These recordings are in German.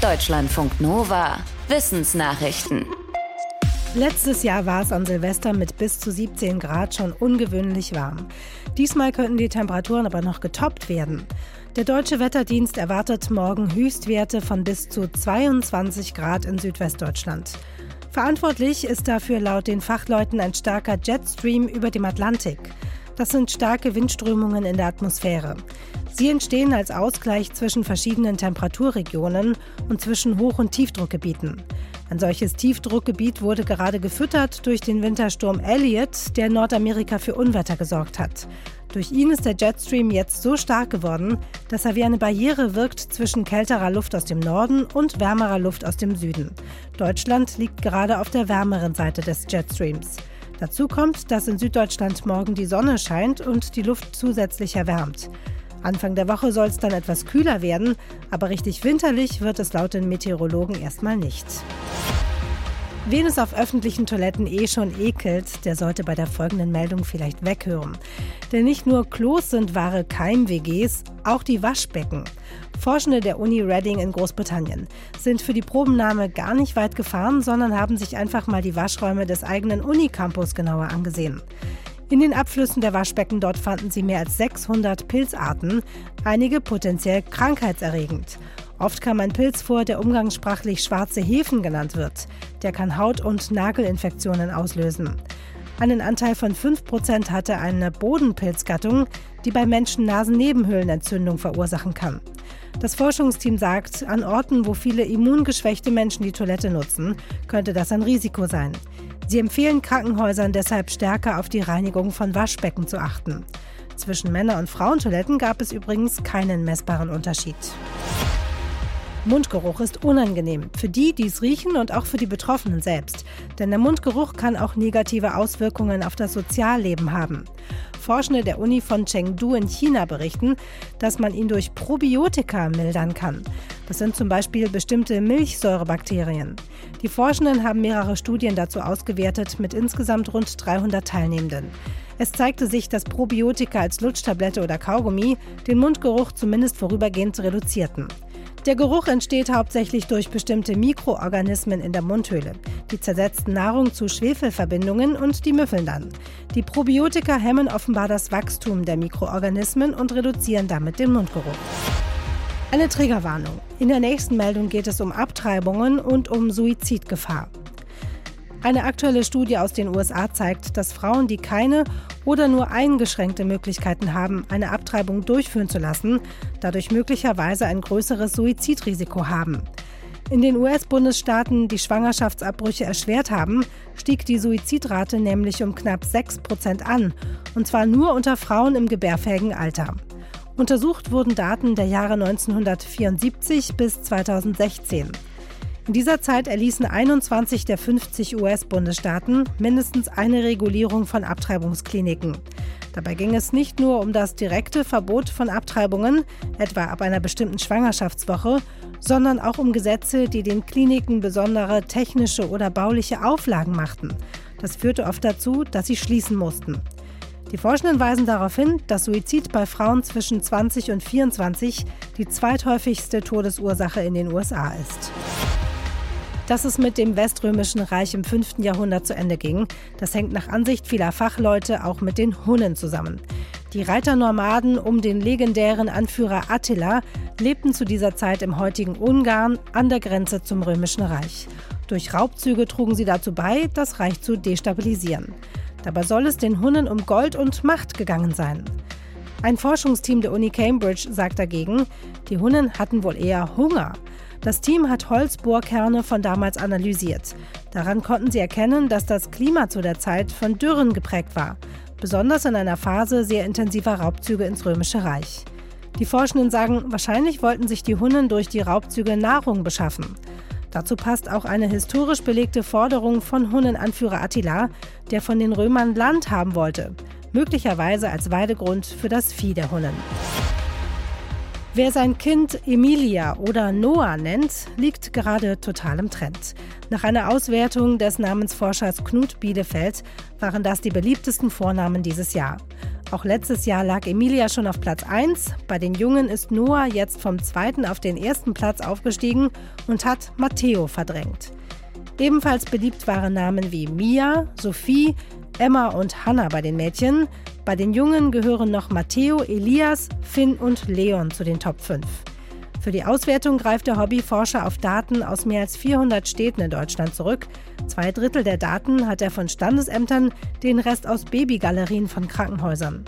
Deutschlandfunk Nova. Wissensnachrichten. Letztes Jahr war es an Silvester mit bis zu 17 Grad schon ungewöhnlich warm. Diesmal könnten die Temperaturen aber noch getoppt werden. Der deutsche Wetterdienst erwartet morgen Höchstwerte von bis zu 22 Grad in Südwestdeutschland. Verantwortlich ist dafür laut den Fachleuten ein starker Jetstream über dem Atlantik. Das sind starke Windströmungen in der Atmosphäre. Sie entstehen als Ausgleich zwischen verschiedenen Temperaturregionen und zwischen Hoch- und Tiefdruckgebieten. Ein solches Tiefdruckgebiet wurde gerade gefüttert durch den Wintersturm Elliott, der in Nordamerika für Unwetter gesorgt hat. Durch ihn ist der Jetstream jetzt so stark geworden, dass er wie eine Barriere wirkt zwischen kälterer Luft aus dem Norden und wärmerer Luft aus dem Süden. Deutschland liegt gerade auf der wärmeren Seite des Jetstreams. Dazu kommt, dass in Süddeutschland morgen die Sonne scheint und die Luft zusätzlich erwärmt. Anfang der Woche soll es dann etwas kühler werden, aber richtig winterlich wird es laut den Meteorologen erstmal nicht. Wen es auf öffentlichen Toiletten eh schon ekelt, der sollte bei der folgenden Meldung vielleicht weghören. Denn nicht nur Klos sind wahre Keim-WGs, auch die Waschbecken. Forschende der Uni Reading in Großbritannien sind für die Probennahme gar nicht weit gefahren, sondern haben sich einfach mal die Waschräume des eigenen Unicampus genauer angesehen. In den Abflüssen der Waschbecken dort fanden sie mehr als 600 Pilzarten, einige potenziell krankheitserregend. Oft kam ein Pilz vor, der umgangssprachlich schwarze Hefen genannt wird. Der kann Haut- und Nagelinfektionen auslösen. Einen Anteil von 5% hatte eine Bodenpilzgattung, die bei Menschen Nasennebenhöhlenentzündung verursachen kann. Das Forschungsteam sagt, an Orten, wo viele immungeschwächte Menschen die Toilette nutzen, könnte das ein Risiko sein. Sie empfehlen Krankenhäusern deshalb stärker auf die Reinigung von Waschbecken zu achten. Zwischen Männer- und Frauentoiletten gab es übrigens keinen messbaren Unterschied. Mundgeruch ist unangenehm für die, die es riechen und auch für die Betroffenen selbst. Denn der Mundgeruch kann auch negative Auswirkungen auf das Sozialleben haben. Forschende der Uni von Chengdu in China berichten, dass man ihn durch Probiotika mildern kann. Das sind zum Beispiel bestimmte Milchsäurebakterien. Die Forschenden haben mehrere Studien dazu ausgewertet mit insgesamt rund 300 Teilnehmenden. Es zeigte sich, dass Probiotika als Lutschtablette oder Kaugummi den Mundgeruch zumindest vorübergehend reduzierten. Der Geruch entsteht hauptsächlich durch bestimmte Mikroorganismen in der Mundhöhle. Die zersetzten Nahrung zu Schwefelverbindungen und die müffeln dann. Die Probiotika hemmen offenbar das Wachstum der Mikroorganismen und reduzieren damit den Mundgeruch. Eine Triggerwarnung. In der nächsten Meldung geht es um Abtreibungen und um Suizidgefahr. Eine aktuelle Studie aus den USA zeigt, dass Frauen, die keine oder nur eingeschränkte Möglichkeiten haben, eine Abtreibung durchführen zu lassen, dadurch möglicherweise ein größeres Suizidrisiko haben. In den US-Bundesstaaten, die Schwangerschaftsabbrüche erschwert haben, stieg die Suizidrate nämlich um knapp 6 Prozent an, und zwar nur unter Frauen im gebärfähigen Alter. Untersucht wurden Daten der Jahre 1974 bis 2016. In dieser Zeit erließen 21 der 50 US-Bundesstaaten mindestens eine Regulierung von Abtreibungskliniken. Dabei ging es nicht nur um das direkte Verbot von Abtreibungen, etwa ab einer bestimmten Schwangerschaftswoche, sondern auch um Gesetze, die den Kliniken besondere technische oder bauliche Auflagen machten. Das führte oft dazu, dass sie schließen mussten. Die Forschenden weisen darauf hin, dass Suizid bei Frauen zwischen 20 und 24 die zweithäufigste Todesursache in den USA ist. Dass es mit dem Weströmischen Reich im 5. Jahrhundert zu Ende ging, das hängt nach Ansicht vieler Fachleute auch mit den Hunnen zusammen. Die Reiternomaden um den legendären Anführer Attila lebten zu dieser Zeit im heutigen Ungarn an der Grenze zum Römischen Reich. Durch Raubzüge trugen sie dazu bei, das Reich zu destabilisieren. Dabei soll es den Hunnen um Gold und Macht gegangen sein. Ein Forschungsteam der Uni Cambridge sagt dagegen, die Hunnen hatten wohl eher Hunger. Das Team hat Holzbohrkerne von damals analysiert. Daran konnten sie erkennen, dass das Klima zu der Zeit von Dürren geprägt war, besonders in einer Phase sehr intensiver Raubzüge ins Römische Reich. Die Forschenden sagen, wahrscheinlich wollten sich die Hunnen durch die Raubzüge Nahrung beschaffen. Dazu passt auch eine historisch belegte Forderung von Hunnenanführer Attila, der von den Römern Land haben wollte, möglicherweise als Weidegrund für das Vieh der Hunnen. Wer sein Kind Emilia oder Noah nennt, liegt gerade total im Trend. Nach einer Auswertung des Namensforschers Knut Bielefeld waren das die beliebtesten Vornamen dieses Jahr. Auch letztes Jahr lag Emilia schon auf Platz 1. Bei den Jungen ist Noah jetzt vom zweiten auf den ersten Platz aufgestiegen und hat Matteo verdrängt. Ebenfalls beliebt waren Namen wie Mia, Sophie, Emma und Hannah bei den Mädchen. Bei den Jungen gehören noch Matteo, Elias, Finn und Leon zu den Top 5. Für die Auswertung greift der Hobbyforscher auf Daten aus mehr als 400 Städten in Deutschland zurück. Zwei Drittel der Daten hat er von Standesämtern, den Rest aus Babygalerien von Krankenhäusern.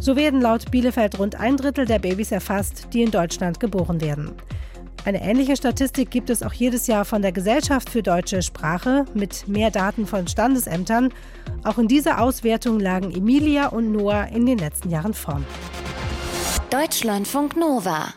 So werden laut Bielefeld rund ein Drittel der Babys erfasst, die in Deutschland geboren werden. Eine ähnliche Statistik gibt es auch jedes Jahr von der Gesellschaft für deutsche Sprache mit mehr Daten von Standesämtern. Auch in dieser Auswertung lagen Emilia und Noah in den letzten Jahren vorn. Deutschlandfunk Nova